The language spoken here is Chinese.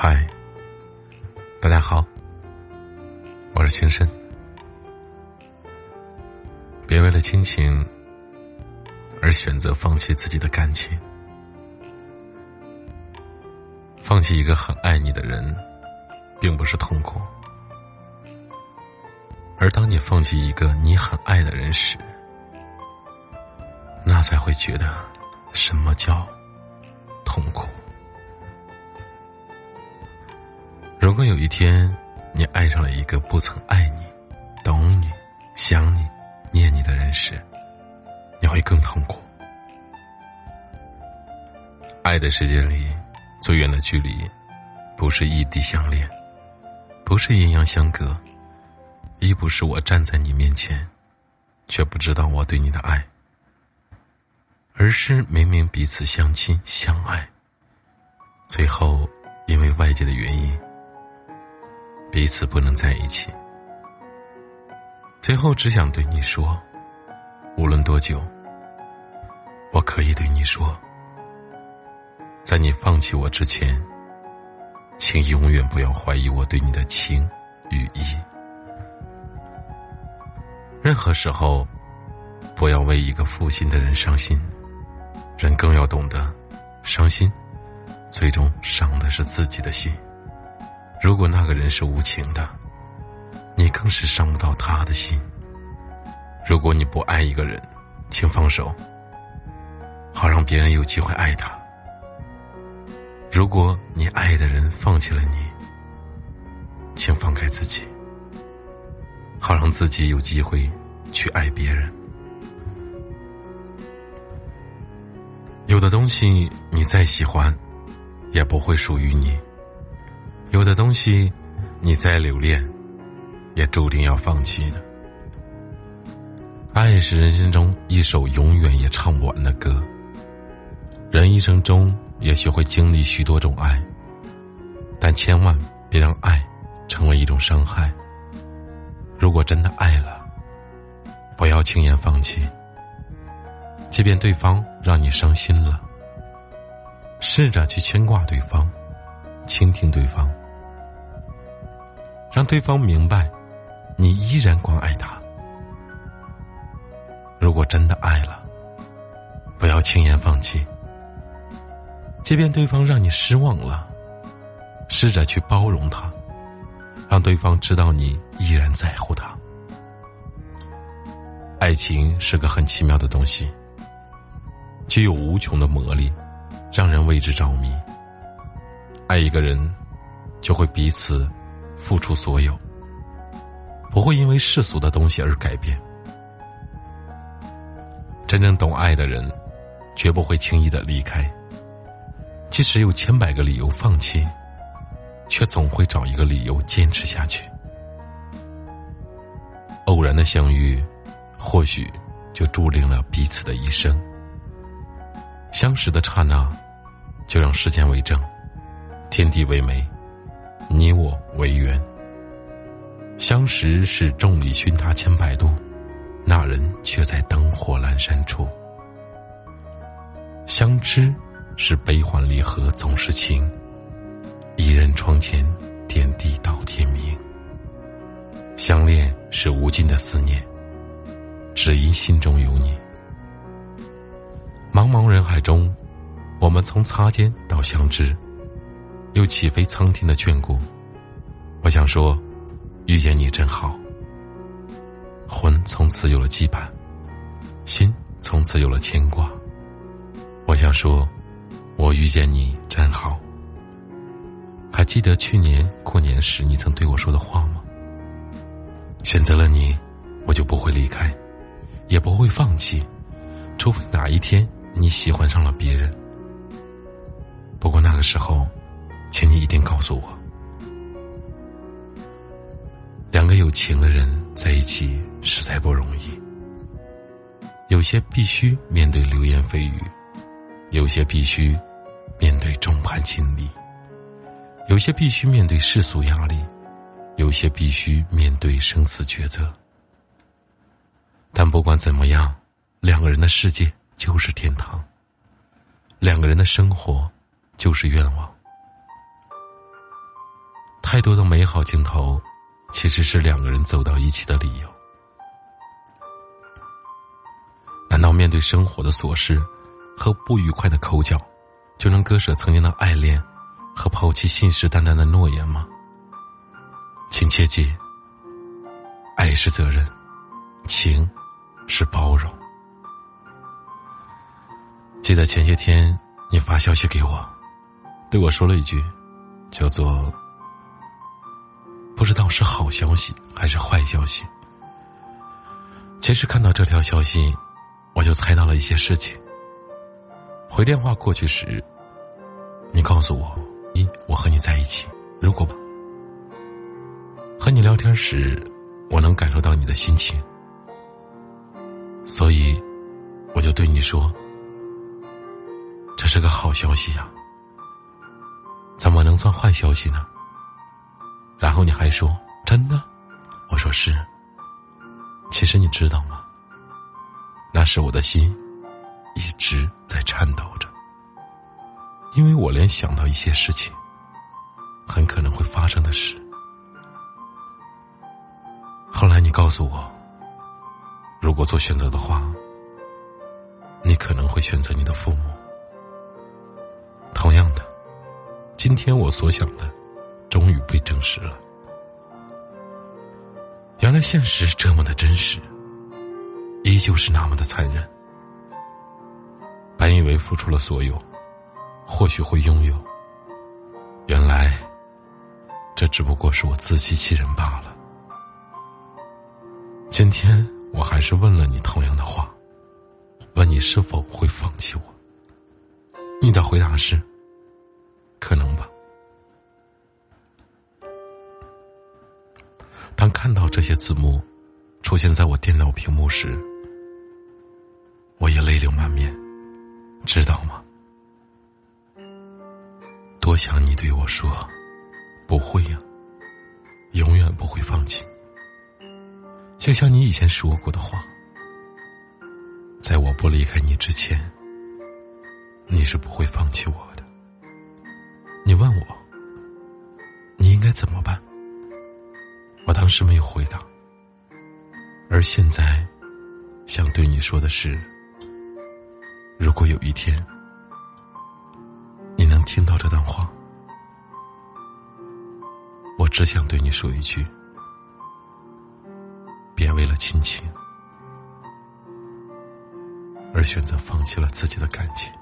嗨，大家好，我是情深。别为了亲情而选择放弃自己的感情，放弃一个很爱你的人，并不是痛苦，而当你放弃一个你很爱的人时，那才会觉得什么叫痛苦。如果有一天你爱上了一个不曾爱你、懂你、想你、念你的人时，你会更痛苦。爱的世界里，最远的距离，不是异地相恋，不是阴阳相隔，亦不是我站在你面前，却不知道我对你的爱，而是明明彼此相亲相爱，最后因为外界的原因。彼此不能在一起，最后只想对你说：无论多久，我可以对你说，在你放弃我之前，请永远不要怀疑我对你的情与义。任何时候，不要为一个负心的人伤心，人更要懂得，伤心，最终伤的是自己的心。如果那个人是无情的，你更是伤不到他的心。如果你不爱一个人，请放手，好让别人有机会爱他。如果你爱的人放弃了你，请放开自己，好让自己有机会去爱别人。有的东西你再喜欢，也不会属于你。有的东西，你再留恋，也注定要放弃的。爱是人生中一首永远也唱不完的歌。人一生中也许会经历许多种爱，但千万别让爱成为一种伤害。如果真的爱了，不要轻言放弃。即便对方让你伤心了，试着去牵挂对方，倾听对方。让对方明白，你依然关爱他。如果真的爱了，不要轻言放弃。即便对方让你失望了，试着去包容他，让对方知道你依然在乎他。爱情是个很奇妙的东西，具有无穷的魔力，让人为之着迷。爱一个人，就会彼此。付出所有，不会因为世俗的东西而改变。真正懂爱的人，绝不会轻易的离开。即使有千百个理由放弃，却总会找一个理由坚持下去。偶然的相遇，或许就注定了彼此的一生。相识的刹那，就让时间为证，天地为媒。你我为缘，相识是众里寻他千百度，那人却在灯火阑珊处。相知是悲欢离合总是情，一人窗前点滴到天明。相恋是无尽的思念，只因心中有你。茫茫人海中，我们从擦肩到相知。又岂非苍天的眷顾？我想说，遇见你真好。魂从此有了羁绊，心从此有了牵挂。我想说，我遇见你真好。还记得去年过年时你曾对我说的话吗？选择了你，我就不会离开，也不会放弃，除非哪一天你喜欢上了别人。不过那个时候。请你一定告诉我，两个有情的人在一起实在不容易。有些必须面对流言蜚语，有些必须面对众叛亲离，有些必须面对世俗压力，有些必须面对生死抉择。但不管怎么样，两个人的世界就是天堂，两个人的生活就是愿望。太多的美好镜头，其实是两个人走到一起的理由。难道面对生活的琐事和不愉快的口角，就能割舍曾经的爱恋和抛弃信誓旦旦的诺言吗？请切记，爱是责任，情是包容。记得前些天你发消息给我，对我说了一句，叫做“不知道是好消息还是坏消息”。其实看到这条消息。我就猜到了一些事情。回电话过去时，你告诉我：一，我和你在一起。如果，和你聊天时，我能感受到你的心情，所以我就对你说：“这是个好消息呀，怎么能算坏消息呢？”然后你还说：“真的？”我说：“是。”其实你知道吗？那时我的心一直在颤抖着，因为我连想到一些事情很可能会发生的事。后来你告诉我，如果做选择的话，你可能会选择你的父母。同样的，今天我所想的终于被证实了，原来现实这么的真实。依旧是那么的残忍。本以为付出了所有，或许会拥有，原来这只不过是我自欺欺人罢了。今天我还是问了你同样的话，问你是否会放弃我。你的回答是：当看到这些字幕出现在我电脑屏幕时，我也泪流满面，知道吗？多想你对我说：“不会呀，永远不会放弃。”就像你以前说过的话，在我不离开你之前，你是不会放弃我的。你问我，你应该怎么办？是没有回答，而现在想对你说的是。如果有一天，你能听到这段话，我只想对你说一句：别为了亲情而选择放弃了自己的感情。